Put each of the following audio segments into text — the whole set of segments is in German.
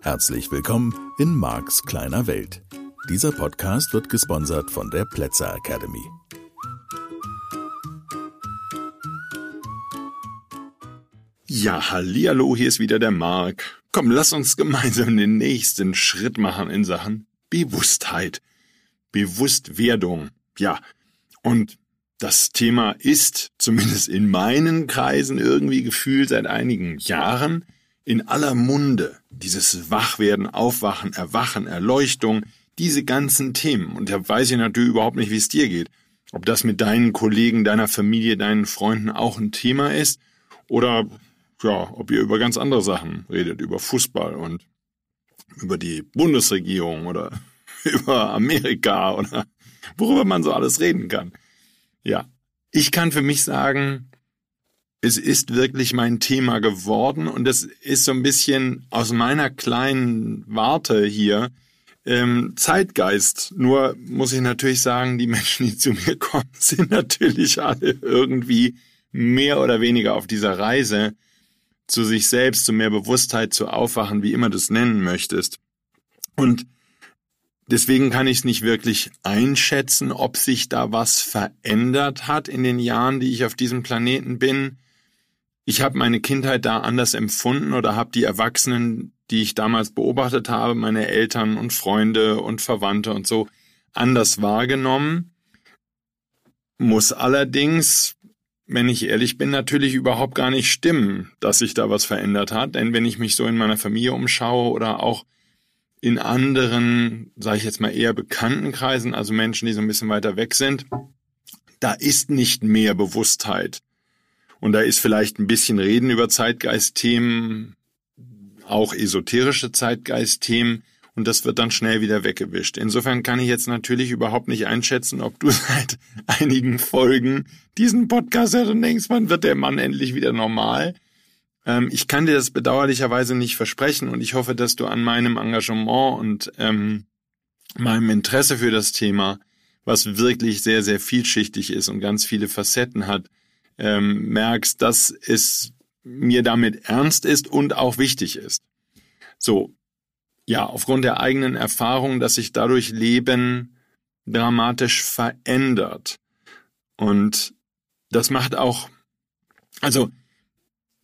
Herzlich willkommen in Marks kleiner Welt. Dieser Podcast wird gesponsert von der Plätzer Academy. Ja, hallihallo, hier ist wieder der Mark. Komm, lass uns gemeinsam den nächsten Schritt machen in Sachen Bewusstheit. Bewusstwerdung. Ja, und das Thema ist, zumindest in meinen Kreisen irgendwie gefühlt seit einigen Jahren, in aller Munde. Dieses Wachwerden, Aufwachen, Erwachen, Erleuchtung, diese ganzen Themen. Und da weiß ich natürlich überhaupt nicht, wie es dir geht. Ob das mit deinen Kollegen, deiner Familie, deinen Freunden auch ein Thema ist oder ja, ob ihr über ganz andere Sachen redet, über Fußball und über die Bundesregierung oder über Amerika oder worüber man so alles reden kann. Ja, ich kann für mich sagen, es ist wirklich mein Thema geworden und es ist so ein bisschen aus meiner kleinen Warte hier ähm, Zeitgeist. Nur muss ich natürlich sagen, die Menschen, die zu mir kommen, sind natürlich alle irgendwie mehr oder weniger auf dieser Reise zu sich selbst, zu mehr Bewusstheit, zu Aufwachen, wie immer du es nennen möchtest. Und deswegen kann ich es nicht wirklich einschätzen, ob sich da was verändert hat in den Jahren, die ich auf diesem Planeten bin ich habe meine Kindheit da anders empfunden oder habe die Erwachsenen, die ich damals beobachtet habe, meine Eltern und Freunde und Verwandte und so, anders wahrgenommen. Muss allerdings, wenn ich ehrlich bin, natürlich überhaupt gar nicht stimmen, dass sich da was verändert hat. Denn wenn ich mich so in meiner Familie umschaue oder auch in anderen, sage ich jetzt mal eher bekannten Kreisen, also Menschen, die so ein bisschen weiter weg sind, da ist nicht mehr Bewusstheit und da ist vielleicht ein bisschen Reden über Zeitgeistthemen, auch esoterische Zeitgeistthemen. Und das wird dann schnell wieder weggewischt. Insofern kann ich jetzt natürlich überhaupt nicht einschätzen, ob du seit einigen Folgen diesen Podcast hörst und denkst, wann wird der Mann endlich wieder normal? Ähm, ich kann dir das bedauerlicherweise nicht versprechen und ich hoffe, dass du an meinem Engagement und ähm, meinem Interesse für das Thema, was wirklich sehr, sehr vielschichtig ist und ganz viele Facetten hat, ähm, merkst, dass es mir damit ernst ist und auch wichtig ist. So, ja, aufgrund der eigenen Erfahrung, dass sich dadurch Leben dramatisch verändert. Und das macht auch, also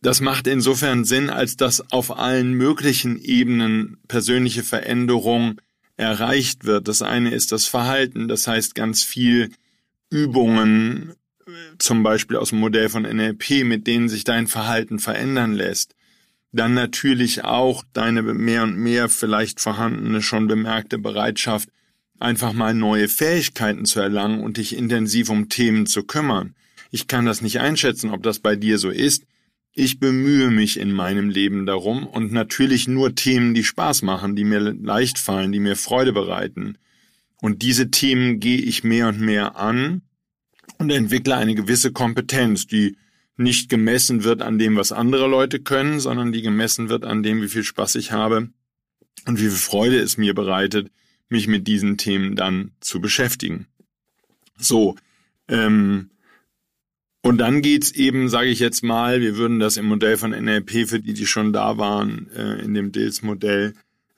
das macht insofern Sinn, als dass auf allen möglichen Ebenen persönliche Veränderung erreicht wird. Das eine ist das Verhalten, das heißt ganz viel Übungen, zum Beispiel aus dem Modell von NLP, mit denen sich dein Verhalten verändern lässt, dann natürlich auch deine mehr und mehr vielleicht vorhandene, schon bemerkte Bereitschaft, einfach mal neue Fähigkeiten zu erlangen und dich intensiv um Themen zu kümmern. Ich kann das nicht einschätzen, ob das bei dir so ist. Ich bemühe mich in meinem Leben darum und natürlich nur Themen, die Spaß machen, die mir leicht fallen, die mir Freude bereiten. Und diese Themen gehe ich mehr und mehr an und entwickle eine gewisse Kompetenz, die nicht gemessen wird an dem, was andere Leute können, sondern die gemessen wird an dem, wie viel Spaß ich habe und wie viel Freude es mir bereitet, mich mit diesen Themen dann zu beschäftigen. So, ähm, und dann geht's eben, sage ich jetzt mal, wir würden das im Modell von NLP für die, die schon da waren, äh, in dem Dils-Modell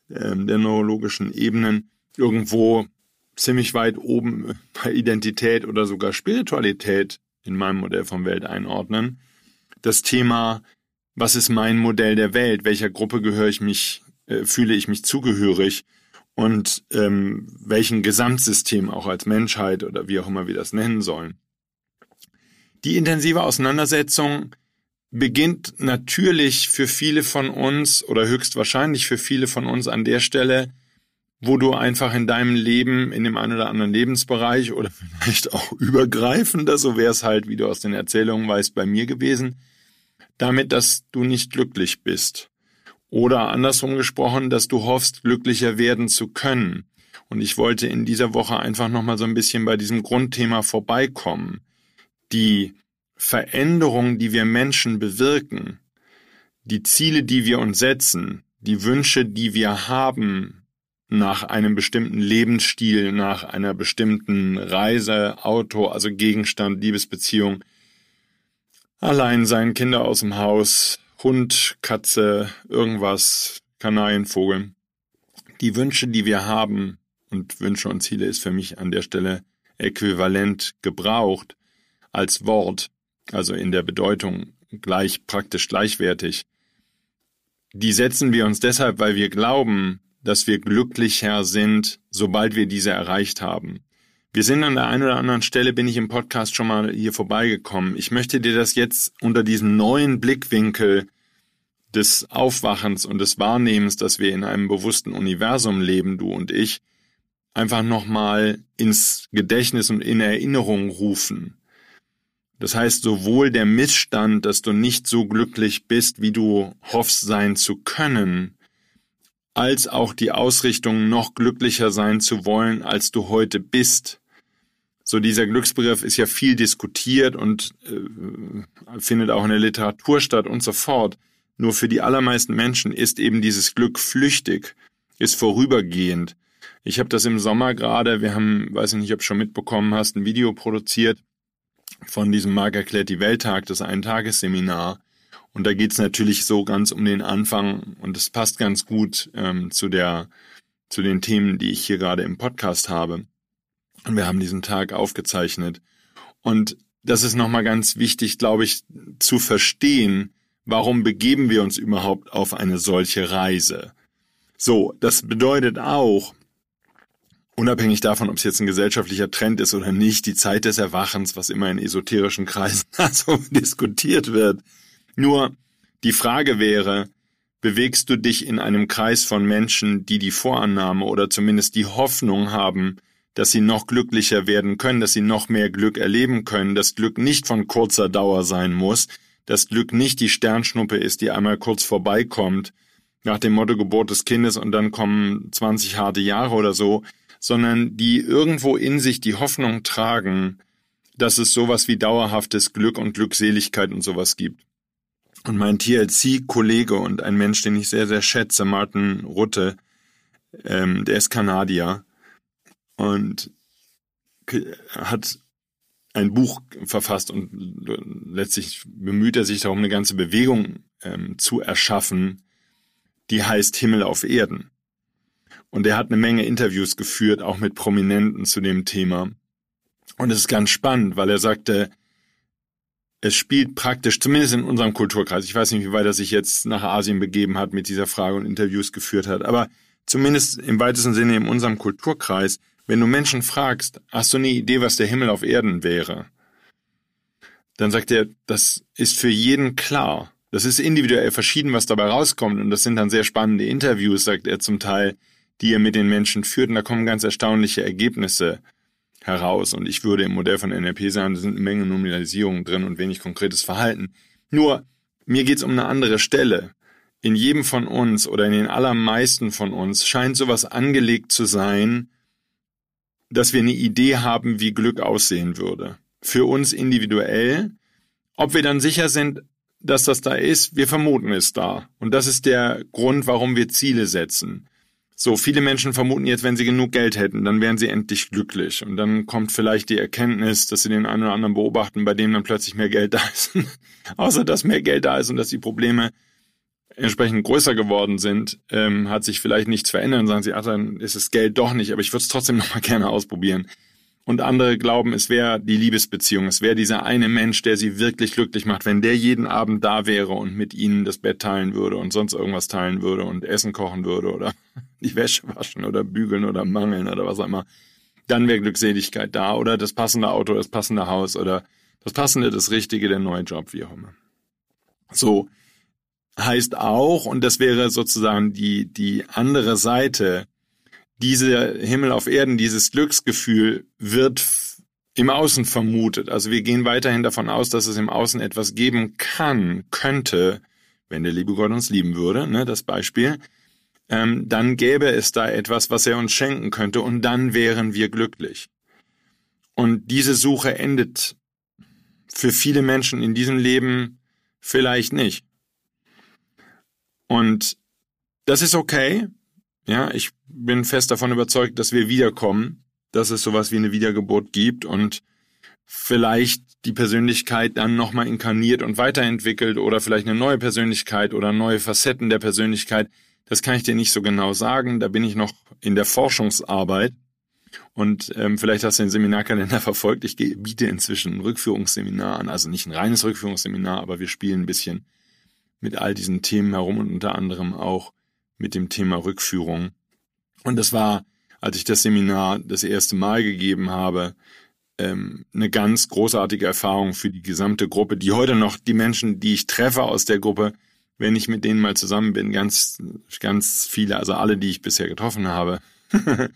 äh, der neurologischen Ebenen, irgendwo ziemlich weit oben bei Identität oder sogar Spiritualität in meinem Modell von Welt einordnen. Das Thema, was ist mein Modell der Welt? Welcher Gruppe gehöre ich mich, äh, fühle ich mich zugehörig? Und ähm, welchen Gesamtsystem auch als Menschheit oder wie auch immer wir das nennen sollen. Die intensive Auseinandersetzung beginnt natürlich für viele von uns oder höchstwahrscheinlich für viele von uns an der Stelle, wo du einfach in deinem Leben, in dem einen oder anderen Lebensbereich oder vielleicht auch übergreifender, so wäre es halt, wie du aus den Erzählungen weißt, bei mir gewesen, damit, dass du nicht glücklich bist. Oder andersrum gesprochen, dass du hoffst, glücklicher werden zu können. Und ich wollte in dieser Woche einfach nochmal so ein bisschen bei diesem Grundthema vorbeikommen. Die Veränderung, die wir Menschen bewirken, die Ziele, die wir uns setzen, die Wünsche, die wir haben, nach einem bestimmten Lebensstil, nach einer bestimmten Reise, Auto, also Gegenstand, Liebesbeziehung, allein sein, Kinder aus dem Haus, Hund, Katze, irgendwas, Kanarienvogel. Die Wünsche, die wir haben, und Wünsche und Ziele ist für mich an der Stelle äquivalent gebraucht als Wort, also in der Bedeutung gleich, praktisch gleichwertig. Die setzen wir uns deshalb, weil wir glauben, dass wir glücklicher sind, sobald wir diese erreicht haben. Wir sind an der einen oder anderen Stelle, bin ich im Podcast schon mal hier vorbeigekommen. Ich möchte dir das jetzt unter diesem neuen Blickwinkel des Aufwachens und des Wahrnehmens, dass wir in einem bewussten Universum leben, du und ich, einfach nochmal ins Gedächtnis und in Erinnerung rufen. Das heißt, sowohl der Missstand, dass du nicht so glücklich bist, wie du hoffst sein zu können, als auch die Ausrichtung, noch glücklicher sein zu wollen, als du heute bist. So dieser Glücksbegriff ist ja viel diskutiert und äh, findet auch in der Literatur statt und so fort. Nur für die allermeisten Menschen ist eben dieses Glück flüchtig, ist vorübergehend. Ich habe das im Sommer gerade, wir haben, weiß ich nicht, ob du schon mitbekommen hast, ein Video produziert von diesem Mark erklärt die Welttag, das Eintagesseminar. Und da geht's natürlich so ganz um den Anfang und es passt ganz gut ähm, zu der zu den Themen, die ich hier gerade im Podcast habe. Und wir haben diesen Tag aufgezeichnet. Und das ist nochmal ganz wichtig, glaube ich, zu verstehen, warum begeben wir uns überhaupt auf eine solche Reise. So, das bedeutet auch, unabhängig davon, ob es jetzt ein gesellschaftlicher Trend ist oder nicht, die Zeit des Erwachens, was immer in esoterischen Kreisen so diskutiert wird. Nur die Frage wäre, bewegst du dich in einem Kreis von Menschen, die die Vorannahme oder zumindest die Hoffnung haben, dass sie noch glücklicher werden können, dass sie noch mehr Glück erleben können, dass Glück nicht von kurzer Dauer sein muss, dass Glück nicht die Sternschnuppe ist, die einmal kurz vorbeikommt, nach dem Motto Geburt des Kindes und dann kommen 20 harte Jahre oder so, sondern die irgendwo in sich die Hoffnung tragen, dass es sowas wie dauerhaftes Glück und Glückseligkeit und sowas gibt. Und mein TLC-Kollege und ein Mensch, den ich sehr, sehr schätze, Martin Rutte, ähm, der ist Kanadier und hat ein Buch verfasst und letztlich bemüht er sich darum, eine ganze Bewegung ähm, zu erschaffen, die heißt Himmel auf Erden. Und er hat eine Menge Interviews geführt, auch mit Prominenten zu dem Thema. Und es ist ganz spannend, weil er sagte, es spielt praktisch, zumindest in unserem Kulturkreis, ich weiß nicht, wie weit er sich jetzt nach Asien begeben hat, mit dieser Frage und Interviews geführt hat, aber zumindest im weitesten Sinne in unserem Kulturkreis, wenn du Menschen fragst, hast du eine Idee, was der Himmel auf Erden wäre? Dann sagt er, das ist für jeden klar. Das ist individuell verschieden, was dabei rauskommt. Und das sind dann sehr spannende Interviews, sagt er zum Teil die er mit den Menschen führt. Und da kommen ganz erstaunliche Ergebnisse heraus. Und ich würde im Modell von NLP sagen, da sind eine Menge Nominalisierungen drin und wenig konkretes Verhalten. Nur, mir geht's um eine andere Stelle. In jedem von uns oder in den allermeisten von uns scheint sowas angelegt zu sein, dass wir eine Idee haben, wie Glück aussehen würde. Für uns individuell. Ob wir dann sicher sind, dass das da ist, wir vermuten es da. Und das ist der Grund, warum wir Ziele setzen. So, viele Menschen vermuten jetzt, wenn sie genug Geld hätten, dann wären sie endlich glücklich. Und dann kommt vielleicht die Erkenntnis, dass sie den einen oder anderen beobachten, bei dem dann plötzlich mehr Geld da ist. Außer dass mehr Geld da ist und dass die Probleme entsprechend größer geworden sind, ähm, hat sich vielleicht nichts verändert. Und sagen sie, ach, dann ist das Geld doch nicht, aber ich würde es trotzdem noch mal gerne ausprobieren. Und andere glauben, es wäre die Liebesbeziehung, es wäre dieser eine Mensch, der sie wirklich glücklich macht, wenn der jeden Abend da wäre und mit ihnen das Bett teilen würde und sonst irgendwas teilen würde und Essen kochen würde oder die Wäsche waschen oder bügeln oder mangeln oder was auch immer, dann wäre Glückseligkeit da oder das passende Auto, das passende Haus oder das passende, das Richtige, der neue Job, wie auch immer. So heißt auch, und das wäre sozusagen die, die andere Seite, dieser Himmel auf Erden, dieses Glücksgefühl wird im Außen vermutet. Also wir gehen weiterhin davon aus, dass es im Außen etwas geben kann, könnte, wenn der liebe Gott uns lieben würde, ne, das Beispiel, ähm, dann gäbe es da etwas, was er uns schenken könnte und dann wären wir glücklich. Und diese Suche endet für viele Menschen in diesem Leben vielleicht nicht. Und das ist okay, Ja, ich bin fest davon überzeugt, dass wir wiederkommen, dass es sowas wie eine Wiedergeburt gibt und vielleicht die Persönlichkeit dann nochmal inkarniert und weiterentwickelt oder vielleicht eine neue Persönlichkeit oder neue Facetten der Persönlichkeit. Das kann ich dir nicht so genau sagen. Da bin ich noch in der Forschungsarbeit. Und ähm, vielleicht hast du den Seminarkalender verfolgt. Ich biete inzwischen ein Rückführungsseminar an. Also nicht ein reines Rückführungsseminar, aber wir spielen ein bisschen mit all diesen Themen herum und unter anderem auch mit dem Thema Rückführung. Und das war, als ich das Seminar das erste Mal gegeben habe, ähm, eine ganz großartige Erfahrung für die gesamte Gruppe, die heute noch die Menschen, die ich treffe aus der Gruppe, wenn ich mit denen mal zusammen bin, ganz, ganz viele, also alle, die ich bisher getroffen habe,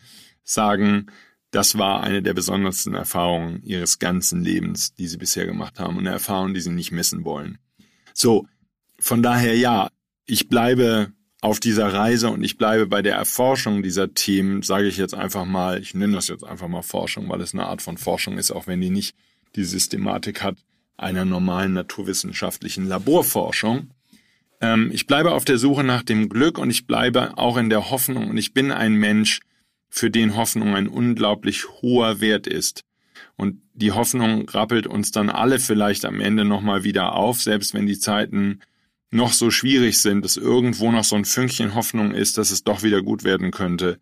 sagen, das war eine der besondersten Erfahrungen ihres ganzen Lebens, die sie bisher gemacht haben und eine Erfahrung, die sie nicht missen wollen. So, von daher ja, ich bleibe auf dieser Reise und ich bleibe bei der Erforschung dieser Themen, sage ich jetzt einfach mal, ich nenne das jetzt einfach mal Forschung, weil es eine Art von Forschung ist, auch wenn die nicht die Systematik hat einer normalen naturwissenschaftlichen Laborforschung. Ähm, ich bleibe auf der Suche nach dem Glück und ich bleibe auch in der Hoffnung und ich bin ein Mensch, für den Hoffnung ein unglaublich hoher Wert ist. Und die Hoffnung rappelt uns dann alle vielleicht am Ende nochmal wieder auf, selbst wenn die Zeiten noch so schwierig sind, dass irgendwo noch so ein Fünkchen Hoffnung ist, dass es doch wieder gut werden könnte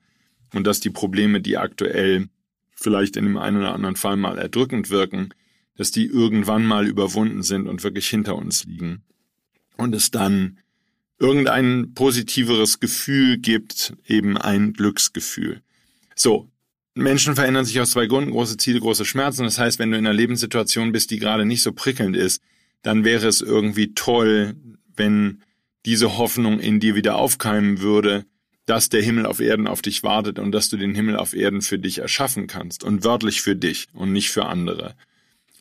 und dass die Probleme, die aktuell vielleicht in dem einen oder anderen Fall mal erdrückend wirken, dass die irgendwann mal überwunden sind und wirklich hinter uns liegen. Und es dann irgendein positiveres Gefühl gibt, eben ein Glücksgefühl. So, Menschen verändern sich aus zwei Gründen, große Ziele, große Schmerzen. Das heißt, wenn du in einer Lebenssituation bist, die gerade nicht so prickelnd ist, dann wäre es irgendwie toll, wenn diese Hoffnung in dir wieder aufkeimen würde, dass der Himmel auf Erden auf dich wartet und dass du den Himmel auf Erden für dich erschaffen kannst und wörtlich für dich und nicht für andere.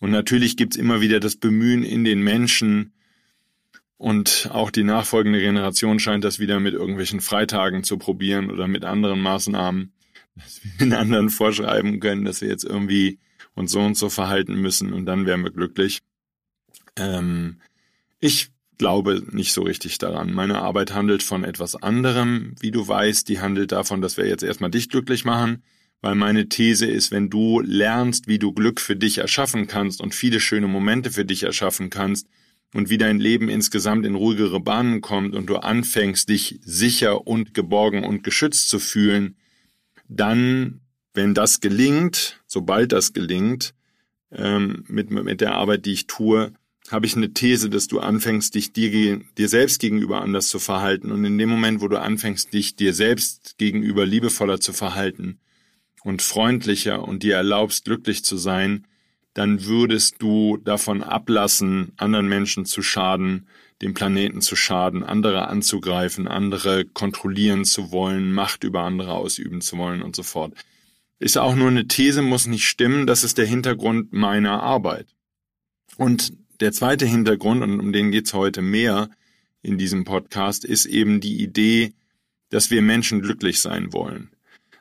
Und natürlich gibt's immer wieder das Bemühen in den Menschen und auch die nachfolgende Generation scheint das wieder mit irgendwelchen Freitagen zu probieren oder mit anderen Maßnahmen, dass wir den anderen vorschreiben können, dass wir jetzt irgendwie uns so und so verhalten müssen und dann wären wir glücklich. Ähm, ich glaube nicht so richtig daran. Meine Arbeit handelt von etwas anderem, wie du weißt. Die handelt davon, dass wir jetzt erstmal dich glücklich machen, weil meine These ist, wenn du lernst, wie du Glück für dich erschaffen kannst und viele schöne Momente für dich erschaffen kannst und wie dein Leben insgesamt in ruhigere Bahnen kommt und du anfängst, dich sicher und geborgen und geschützt zu fühlen, dann, wenn das gelingt, sobald das gelingt, ähm, mit, mit der Arbeit, die ich tue, habe ich eine These, dass du anfängst, dich dir, dir selbst gegenüber anders zu verhalten. Und in dem Moment, wo du anfängst, dich dir selbst gegenüber liebevoller zu verhalten und freundlicher und dir erlaubst, glücklich zu sein, dann würdest du davon ablassen, anderen Menschen zu schaden, dem Planeten zu schaden, andere anzugreifen, andere kontrollieren zu wollen, Macht über andere ausüben zu wollen und so fort. Ist auch nur eine These, muss nicht stimmen, das ist der Hintergrund meiner Arbeit. Und der zweite Hintergrund, und um den geht's heute mehr in diesem Podcast, ist eben die Idee, dass wir Menschen glücklich sein wollen.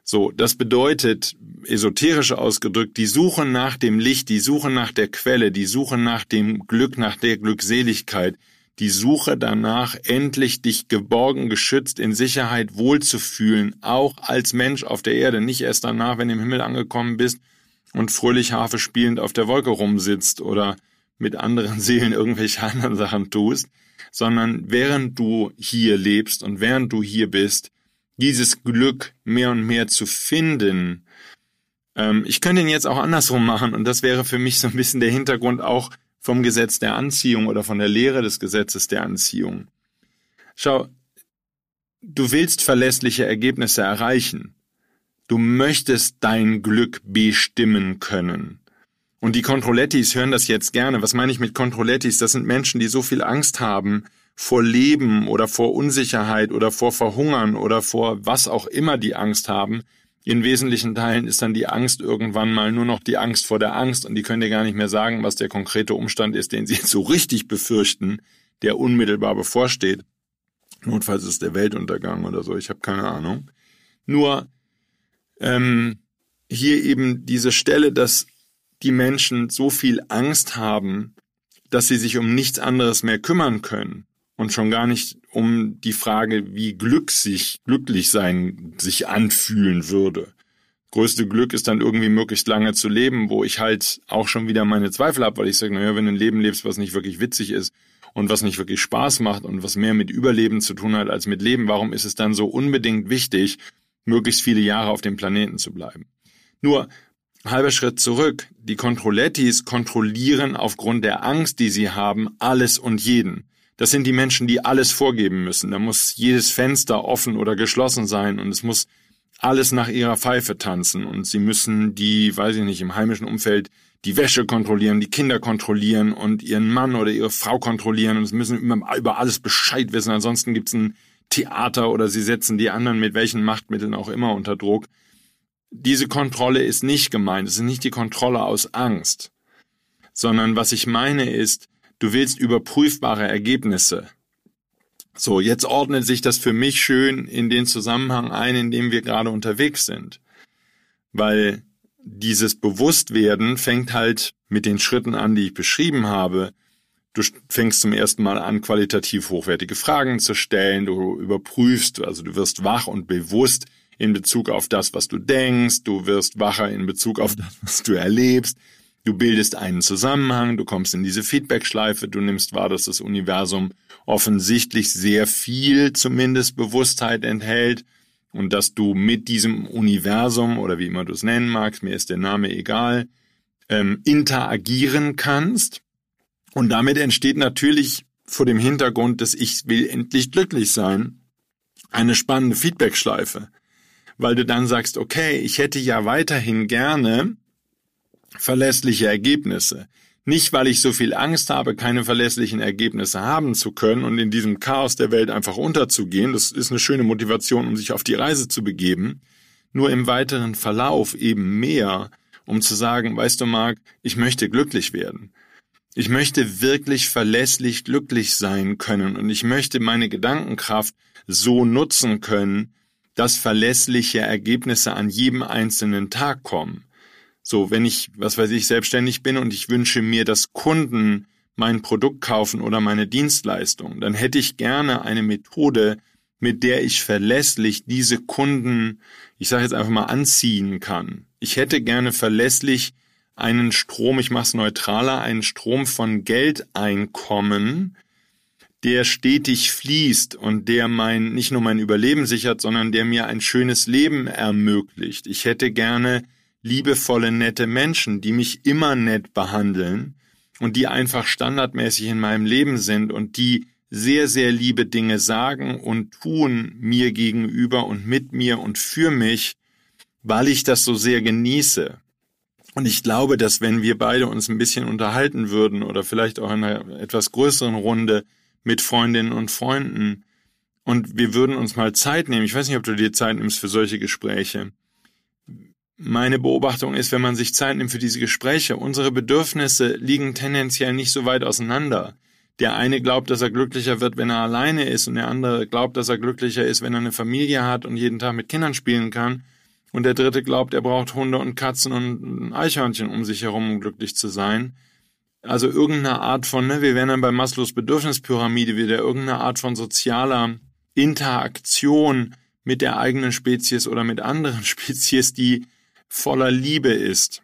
So, das bedeutet, esoterisch ausgedrückt, die Suche nach dem Licht, die Suche nach der Quelle, die Suche nach dem Glück, nach der Glückseligkeit, die Suche danach, endlich dich geborgen, geschützt, in Sicherheit wohlzufühlen, auch als Mensch auf der Erde, nicht erst danach, wenn du im Himmel angekommen bist und fröhlich Harfe spielend auf der Wolke rumsitzt oder mit anderen Seelen irgendwelche anderen Sachen tust, sondern während du hier lebst und während du hier bist, dieses Glück mehr und mehr zu finden. Ähm, ich könnte ihn jetzt auch andersrum machen und das wäre für mich so ein bisschen der Hintergrund auch vom Gesetz der Anziehung oder von der Lehre des Gesetzes der Anziehung. Schau, du willst verlässliche Ergebnisse erreichen. Du möchtest dein Glück bestimmen können. Und die Controlettis hören das jetzt gerne. Was meine ich mit Controlettis? Das sind Menschen, die so viel Angst haben vor Leben oder vor Unsicherheit oder vor Verhungern oder vor was auch immer die Angst haben. In wesentlichen Teilen ist dann die Angst irgendwann mal nur noch die Angst vor der Angst und die können dir gar nicht mehr sagen, was der konkrete Umstand ist, den sie jetzt so richtig befürchten, der unmittelbar bevorsteht. Notfalls ist der Weltuntergang oder so, ich habe keine Ahnung. Nur ähm, hier eben diese Stelle, dass die Menschen so viel Angst haben, dass sie sich um nichts anderes mehr kümmern können. und schon gar nicht um die Frage, wie Glück sich, glücklich sein sich anfühlen würde. Größte Glück ist dann irgendwie möglichst lange zu leben, wo ich halt auch schon wieder meine Zweifel habe, weil ich sage, naja, wenn du ein Leben lebst, was nicht wirklich witzig ist und was nicht wirklich Spaß macht und was mehr mit Überleben zu tun hat als mit Leben, warum ist es dann so unbedingt wichtig, möglichst viele Jahre auf dem Planeten zu bleiben? Nur, halber Schritt zurück, die Kontrollettis kontrollieren aufgrund der Angst, die sie haben, alles und jeden. Das sind die Menschen, die alles vorgeben müssen. Da muss jedes Fenster offen oder geschlossen sein und es muss alles nach ihrer Pfeife tanzen und sie müssen die, weiß ich nicht, im heimischen Umfeld die Wäsche kontrollieren, die Kinder kontrollieren und ihren Mann oder ihre Frau kontrollieren und sie müssen über alles Bescheid wissen. Ansonsten gibt's ein Theater oder sie setzen die anderen mit welchen Machtmitteln auch immer unter Druck. Diese Kontrolle ist nicht gemeint. Es ist nicht die Kontrolle aus Angst, sondern was ich meine ist, Du willst überprüfbare Ergebnisse. So, jetzt ordnet sich das für mich schön in den Zusammenhang ein, in dem wir gerade unterwegs sind. Weil dieses Bewusstwerden fängt halt mit den Schritten an, die ich beschrieben habe. Du fängst zum ersten Mal an, qualitativ hochwertige Fragen zu stellen. Du überprüfst, also du wirst wach und bewusst in Bezug auf das, was du denkst. Du wirst wacher in Bezug auf das, was du erlebst. Du bildest einen Zusammenhang, du kommst in diese Feedback-Schleife, du nimmst wahr, dass das Universum offensichtlich sehr viel zumindest Bewusstheit enthält und dass du mit diesem Universum oder wie immer du es nennen magst, mir ist der Name egal, ähm, interagieren kannst. Und damit entsteht natürlich vor dem Hintergrund, dass ich will endlich glücklich sein, eine spannende Feedback-Schleife. Weil du dann sagst, okay, ich hätte ja weiterhin gerne verlässliche Ergebnisse. Nicht, weil ich so viel Angst habe, keine verlässlichen Ergebnisse haben zu können und in diesem Chaos der Welt einfach unterzugehen. Das ist eine schöne Motivation, um sich auf die Reise zu begeben. Nur im weiteren Verlauf eben mehr, um zu sagen, weißt du, Marc, ich möchte glücklich werden. Ich möchte wirklich verlässlich glücklich sein können und ich möchte meine Gedankenkraft so nutzen können, dass verlässliche Ergebnisse an jedem einzelnen Tag kommen. So, wenn ich, was weiß ich, selbstständig bin und ich wünsche mir, dass Kunden mein Produkt kaufen oder meine Dienstleistung, dann hätte ich gerne eine Methode, mit der ich verlässlich diese Kunden, ich sage jetzt einfach mal, anziehen kann. Ich hätte gerne verlässlich einen Strom, ich mache es neutraler, einen Strom von Geldeinkommen, der stetig fließt und der mein, nicht nur mein Überleben sichert, sondern der mir ein schönes Leben ermöglicht. Ich hätte gerne liebevolle, nette Menschen, die mich immer nett behandeln und die einfach standardmäßig in meinem Leben sind und die sehr, sehr liebe Dinge sagen und tun mir gegenüber und mit mir und für mich, weil ich das so sehr genieße. Und ich glaube, dass wenn wir beide uns ein bisschen unterhalten würden oder vielleicht auch in einer etwas größeren Runde mit Freundinnen und Freunden und wir würden uns mal Zeit nehmen, ich weiß nicht, ob du dir Zeit nimmst für solche Gespräche, meine Beobachtung ist, wenn man sich Zeit nimmt für diese Gespräche, unsere Bedürfnisse liegen tendenziell nicht so weit auseinander. Der eine glaubt, dass er glücklicher wird, wenn er alleine ist, und der andere glaubt, dass er glücklicher ist, wenn er eine Familie hat und jeden Tag mit Kindern spielen kann. Und der dritte glaubt, er braucht Hunde und Katzen und Eichhörnchen um sich herum, um glücklich zu sein. Also irgendeine Art von, ne, wir wären dann bei Maslows Bedürfnispyramide wieder, irgendeine Art von sozialer Interaktion mit der eigenen Spezies oder mit anderen Spezies, die voller Liebe ist.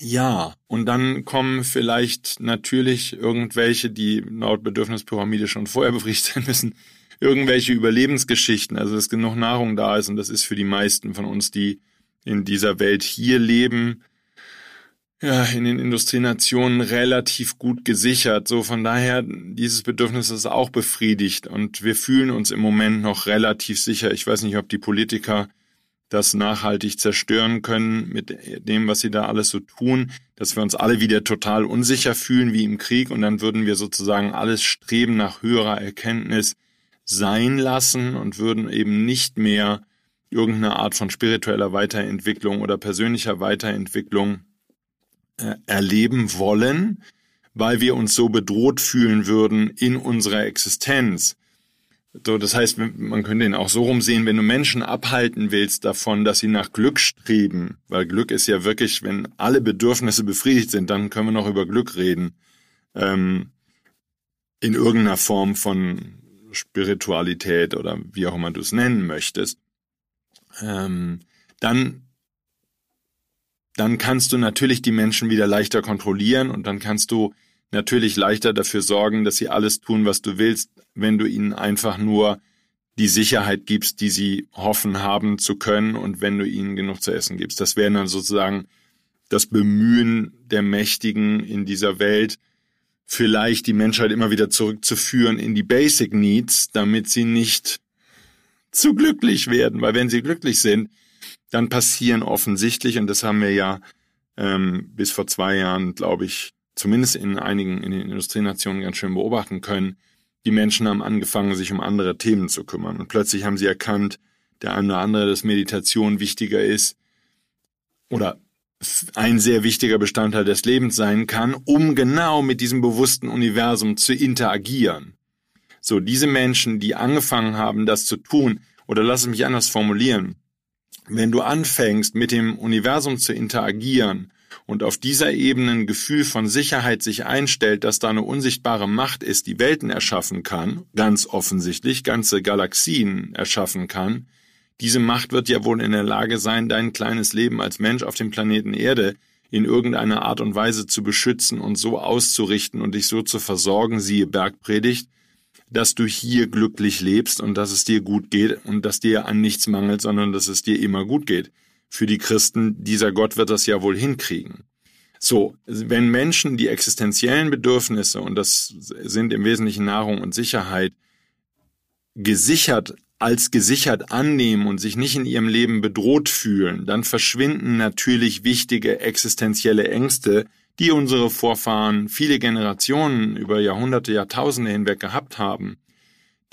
Ja, und dann kommen vielleicht natürlich irgendwelche, die laut Bedürfnispyramide schon vorher befriedigt sein müssen, irgendwelche Überlebensgeschichten, also dass genug Nahrung da ist und das ist für die meisten von uns, die in dieser Welt hier leben, ja, in den Industrienationen relativ gut gesichert. So von daher, dieses Bedürfnis ist auch befriedigt und wir fühlen uns im Moment noch relativ sicher. Ich weiß nicht, ob die Politiker das nachhaltig zerstören können mit dem, was sie da alles so tun, dass wir uns alle wieder total unsicher fühlen wie im Krieg und dann würden wir sozusagen alles Streben nach höherer Erkenntnis sein lassen und würden eben nicht mehr irgendeine Art von spiritueller Weiterentwicklung oder persönlicher Weiterentwicklung äh, erleben wollen, weil wir uns so bedroht fühlen würden in unserer Existenz. So, das heißt, man könnte ihn auch so rumsehen, wenn du Menschen abhalten willst davon, dass sie nach Glück streben, weil Glück ist ja wirklich, wenn alle Bedürfnisse befriedigt sind, dann können wir noch über Glück reden. Ähm, in irgendeiner Form von Spiritualität oder wie auch immer du es nennen möchtest, ähm, dann dann kannst du natürlich die Menschen wieder leichter kontrollieren und dann kannst du natürlich leichter dafür sorgen, dass sie alles tun, was du willst, wenn du ihnen einfach nur die Sicherheit gibst, die sie hoffen haben zu können und wenn du ihnen genug zu essen gibst. Das wäre dann sozusagen das Bemühen der Mächtigen in dieser Welt, vielleicht die Menschheit immer wieder zurückzuführen in die Basic Needs, damit sie nicht zu glücklich werden, weil wenn sie glücklich sind, dann passieren offensichtlich, und das haben wir ja ähm, bis vor zwei Jahren, glaube ich, zumindest in einigen in den Industrienationen ganz schön beobachten können, die Menschen haben angefangen, sich um andere Themen zu kümmern. Und plötzlich haben sie erkannt, der eine oder andere, dass Meditation wichtiger ist oder ein sehr wichtiger Bestandteil des Lebens sein kann, um genau mit diesem bewussten Universum zu interagieren. So, diese Menschen, die angefangen haben, das zu tun, oder lass es mich anders formulieren, wenn du anfängst, mit dem Universum zu interagieren und auf dieser Ebene ein Gefühl von Sicherheit sich einstellt, dass da eine unsichtbare Macht ist, die Welten erschaffen kann, ganz offensichtlich, ganze Galaxien erschaffen kann, diese Macht wird ja wohl in der Lage sein, dein kleines Leben als Mensch auf dem Planeten Erde in irgendeiner Art und Weise zu beschützen und so auszurichten und dich so zu versorgen, siehe Bergpredigt, dass du hier glücklich lebst und dass es dir gut geht und dass dir an nichts mangelt, sondern dass es dir immer gut geht. Für die Christen, dieser Gott wird das ja wohl hinkriegen. So, wenn Menschen die existenziellen Bedürfnisse, und das sind im Wesentlichen Nahrung und Sicherheit, gesichert als gesichert annehmen und sich nicht in ihrem Leben bedroht fühlen, dann verschwinden natürlich wichtige existenzielle Ängste, die unsere Vorfahren viele Generationen über Jahrhunderte, Jahrtausende hinweg gehabt haben.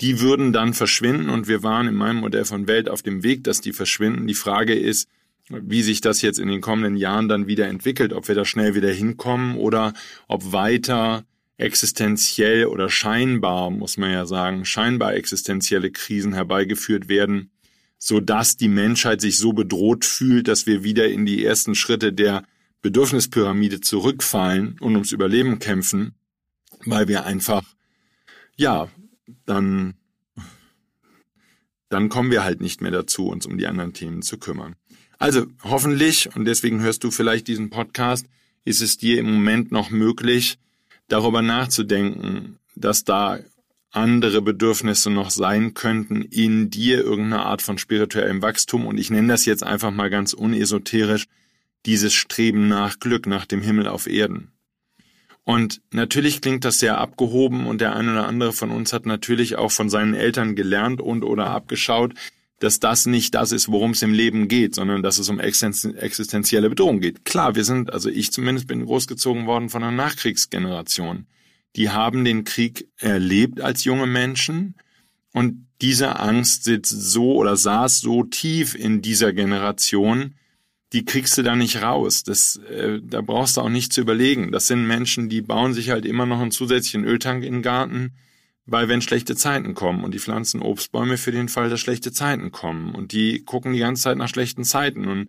Die würden dann verschwinden und wir waren in meinem Modell von Welt auf dem Weg, dass die verschwinden. Die Frage ist, wie sich das jetzt in den kommenden Jahren dann wieder entwickelt, ob wir da schnell wieder hinkommen oder ob weiter existenziell oder scheinbar, muss man ja sagen, scheinbar existenzielle Krisen herbeigeführt werden, so dass die Menschheit sich so bedroht fühlt, dass wir wieder in die ersten Schritte der Bedürfnispyramide zurückfallen und ums Überleben kämpfen, weil wir einfach, ja, dann, dann kommen wir halt nicht mehr dazu, uns um die anderen Themen zu kümmern. Also hoffentlich, und deswegen hörst du vielleicht diesen Podcast, ist es dir im Moment noch möglich, darüber nachzudenken, dass da andere Bedürfnisse noch sein könnten in dir irgendeine Art von spirituellem Wachstum. Und ich nenne das jetzt einfach mal ganz unesoterisch, dieses Streben nach Glück, nach dem Himmel auf Erden. Und natürlich klingt das sehr abgehoben und der eine oder andere von uns hat natürlich auch von seinen Eltern gelernt und oder abgeschaut, dass das nicht das ist, worum es im Leben geht, sondern dass es um existenzielle Bedrohung geht. Klar, wir sind, also ich zumindest bin großgezogen worden von einer Nachkriegsgeneration. Die haben den Krieg erlebt als junge Menschen und diese Angst sitzt so oder saß so tief in dieser Generation, die kriegst du da nicht raus. Das, äh, da brauchst du auch nicht zu überlegen. Das sind Menschen, die bauen sich halt immer noch einen zusätzlichen Öltank in den Garten weil wenn schlechte Zeiten kommen und die pflanzen Obstbäume für den Fall, dass schlechte Zeiten kommen und die gucken die ganze Zeit nach schlechten Zeiten und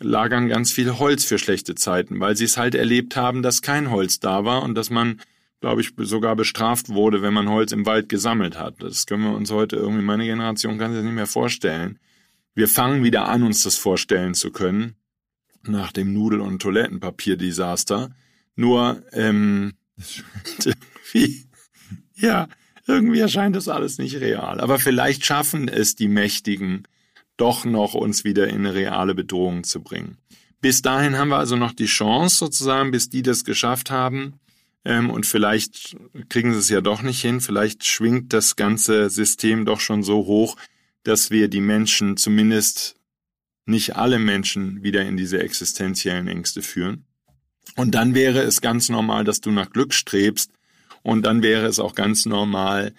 lagern ganz viel Holz für schlechte Zeiten, weil sie es halt erlebt haben, dass kein Holz da war und dass man, glaube ich, sogar bestraft wurde, wenn man Holz im Wald gesammelt hat. Das können wir uns heute irgendwie, meine Generation kann sich das nicht mehr vorstellen. Wir fangen wieder an, uns das vorstellen zu können, nach dem Nudel- und Toilettenpapier-Desaster. Nur, ähm, wie, ja, irgendwie erscheint das alles nicht real. Aber vielleicht schaffen es die Mächtigen doch noch, uns wieder in eine reale Bedrohung zu bringen. Bis dahin haben wir also noch die Chance sozusagen, bis die das geschafft haben. Ähm, und vielleicht kriegen sie es ja doch nicht hin. Vielleicht schwingt das ganze System doch schon so hoch, dass wir die Menschen, zumindest nicht alle Menschen, wieder in diese existenziellen Ängste führen. Und dann wäre es ganz normal, dass du nach Glück strebst, und dann wäre es auch ganz normal,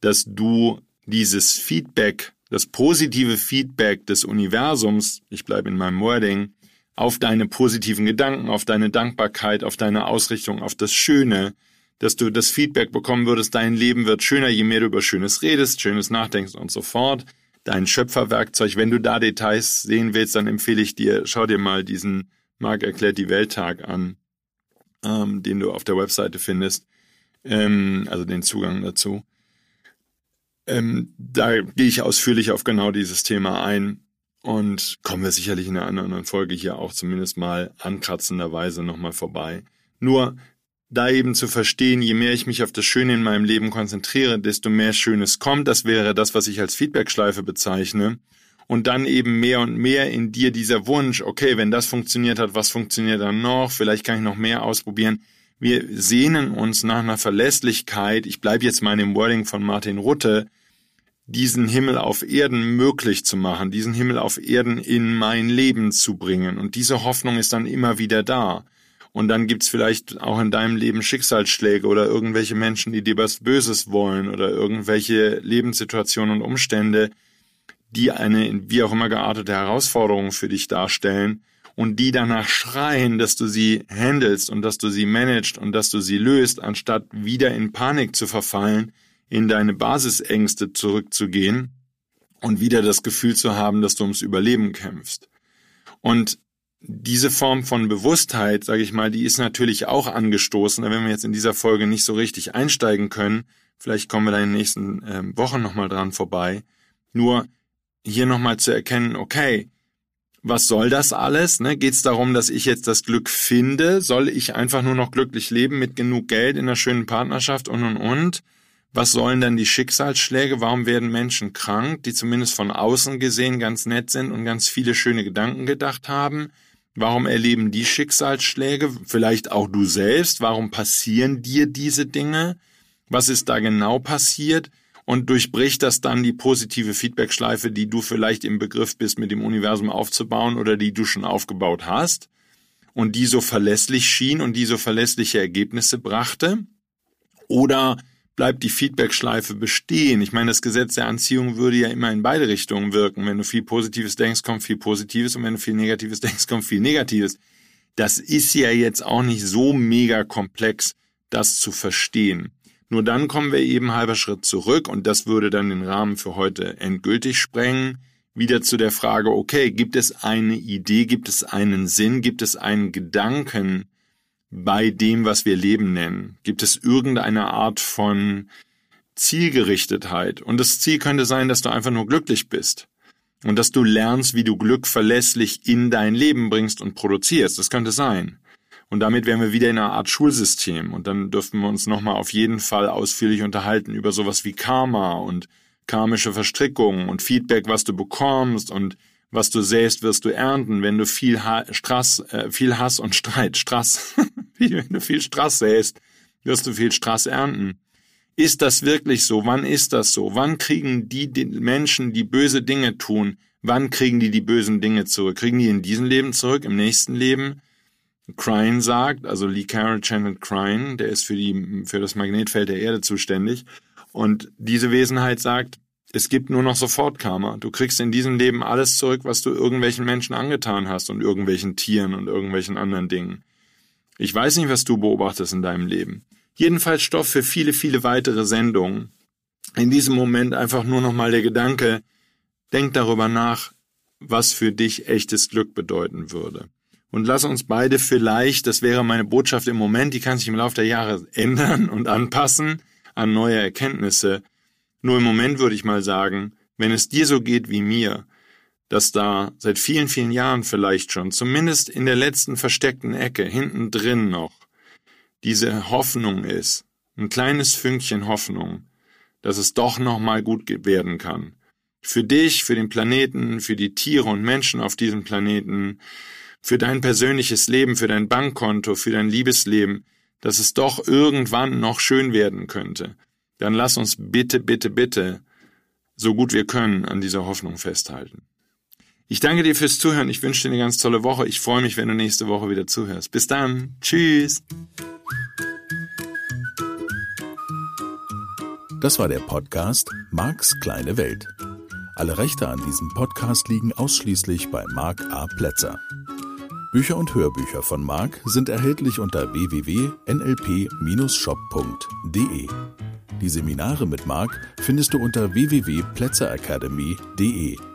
dass du dieses Feedback, das positive Feedback des Universums, ich bleibe in meinem Wording, auf deine positiven Gedanken, auf deine Dankbarkeit, auf deine Ausrichtung, auf das Schöne, dass du das Feedback bekommen würdest, dein Leben wird schöner, je mehr du über Schönes redest, Schönes nachdenkst und so fort. Dein Schöpferwerkzeug, wenn du da Details sehen willst, dann empfehle ich dir, schau dir mal diesen Mark erklärt die Welttag an, ähm, den du auf der Webseite findest. ähm, also den Zugang dazu. Ähm, da gehe ich ausführlich auf genau dieses Thema ein und kommen wir sicherlich in einer anderen Folge hier auch zumindest mal ankratzenderweise nochmal vorbei. Nur da eben zu verstehen, je mehr ich mich auf das Schöne in meinem Leben konzentriere, desto mehr Schönes kommt. Das wäre das, was ich als Feedbackschleife bezeichne. Und dann eben mehr und mehr in dir dieser Wunsch, okay, wenn das funktioniert hat, was funktioniert dann noch? Vielleicht kann ich noch mehr ausprobieren. Wir sehnen uns nach einer Verlässlichkeit, ich bleibe jetzt mal in Wording von Martin Rutte, diesen Himmel auf Erden möglich zu machen, diesen Himmel auf Erden in mein Leben zu bringen. Und diese Hoffnung ist dann immer wieder da. Und dann gibt's vielleicht auch in deinem Leben Schicksalsschläge oder irgendwelche Menschen, die dir was Böses wollen oder irgendwelche Lebenssituationen und Umstände, die eine wie auch immer geartete Herausforderung für dich darstellen und die danach schreien, dass du sie handelst und dass du sie managst und dass du sie löst, anstatt wieder in Panik zu verfallen, in deine Basisängste zurückzugehen und wieder das Gefühl zu haben, dass du ums Überleben kämpfst. Und diese Form von Bewusstheit, sage ich mal, die ist natürlich auch angestoßen. Werden wir jetzt in dieser Folge nicht so richtig einsteigen können. Vielleicht kommen wir da in den nächsten äh, Wochen nochmal dran vorbei. Nur hier nochmal zu erkennen, okay, was soll das alles? Ne? Geht es darum, dass ich jetzt das Glück finde? Soll ich einfach nur noch glücklich leben mit genug Geld in einer schönen Partnerschaft und und und? Was sollen denn die Schicksalsschläge? Warum werden Menschen krank, die zumindest von außen gesehen ganz nett sind und ganz viele schöne Gedanken gedacht haben? Warum erleben die Schicksalsschläge? Vielleicht auch du selbst. Warum passieren dir diese Dinge? Was ist da genau passiert? Und durchbricht das dann die positive Feedbackschleife, die du vielleicht im Begriff bist, mit dem Universum aufzubauen oder die du schon aufgebaut hast und die so verlässlich schien und die so verlässliche Ergebnisse brachte? Oder bleibt die Feedbackschleife bestehen. Ich meine, das Gesetz der Anziehung würde ja immer in beide Richtungen wirken. Wenn du viel Positives denkst, kommt viel Positives und wenn du viel Negatives denkst, kommt viel Negatives. Das ist ja jetzt auch nicht so mega komplex, das zu verstehen. Nur dann kommen wir eben halber Schritt zurück und das würde dann den Rahmen für heute endgültig sprengen. Wieder zu der Frage, okay, gibt es eine Idee, gibt es einen Sinn, gibt es einen Gedanken, bei dem, was wir Leben nennen? Gibt es irgendeine Art von Zielgerichtetheit? Und das Ziel könnte sein, dass du einfach nur glücklich bist. Und dass du lernst, wie du Glück verlässlich in dein Leben bringst und produzierst. Das könnte sein. Und damit wären wir wieder in einer Art Schulsystem. Und dann dürften wir uns nochmal auf jeden Fall ausführlich unterhalten über sowas wie Karma und karmische Verstrickungen und Feedback, was du bekommst und was du säst, wirst du ernten. Wenn du viel, ha Strass, äh, viel Hass und Streit, Strass, wenn du viel Strass säst, wirst du viel Strass ernten. Ist das wirklich so? Wann ist das so? Wann kriegen die, Menschen, die böse Dinge tun, wann kriegen die die bösen Dinge zurück? Kriegen die in diesem Leben zurück, im nächsten Leben? Crine sagt, also Lee Carroll Janet Crine, der ist für die, für das Magnetfeld der Erde zuständig. Und diese Wesenheit sagt, es gibt nur noch Sofortkarma. Du kriegst in diesem Leben alles zurück, was du irgendwelchen Menschen angetan hast und irgendwelchen Tieren und irgendwelchen anderen Dingen. Ich weiß nicht, was du beobachtest in deinem Leben. Jedenfalls Stoff für viele, viele weitere Sendungen. In diesem Moment einfach nur nochmal der Gedanke, denk darüber nach, was für dich echtes Glück bedeuten würde. Und lass uns beide vielleicht, das wäre meine Botschaft im Moment, die kann sich im Laufe der Jahre ändern und anpassen an neue Erkenntnisse, nur im Moment würde ich mal sagen, wenn es dir so geht wie mir, dass da seit vielen, vielen Jahren vielleicht schon, zumindest in der letzten versteckten Ecke, hinten drin noch, diese Hoffnung ist, ein kleines Fünkchen Hoffnung, dass es doch noch mal gut werden kann. Für dich, für den Planeten, für die Tiere und Menschen auf diesem Planeten, für dein persönliches Leben, für dein Bankkonto, für dein Liebesleben, dass es doch irgendwann noch schön werden könnte dann lass uns bitte, bitte, bitte, so gut wir können, an dieser Hoffnung festhalten. Ich danke dir fürs Zuhören. Ich wünsche dir eine ganz tolle Woche. Ich freue mich, wenn du nächste Woche wieder zuhörst. Bis dann. Tschüss. Das war der Podcast Marks kleine Welt. Alle Rechte an diesem Podcast liegen ausschließlich bei Mark A. Plätzer. Bücher und Hörbücher von Mark sind erhältlich unter www.nlp-shop.de. Die Seminare mit Marc findest du unter www.plätzeracademy.de.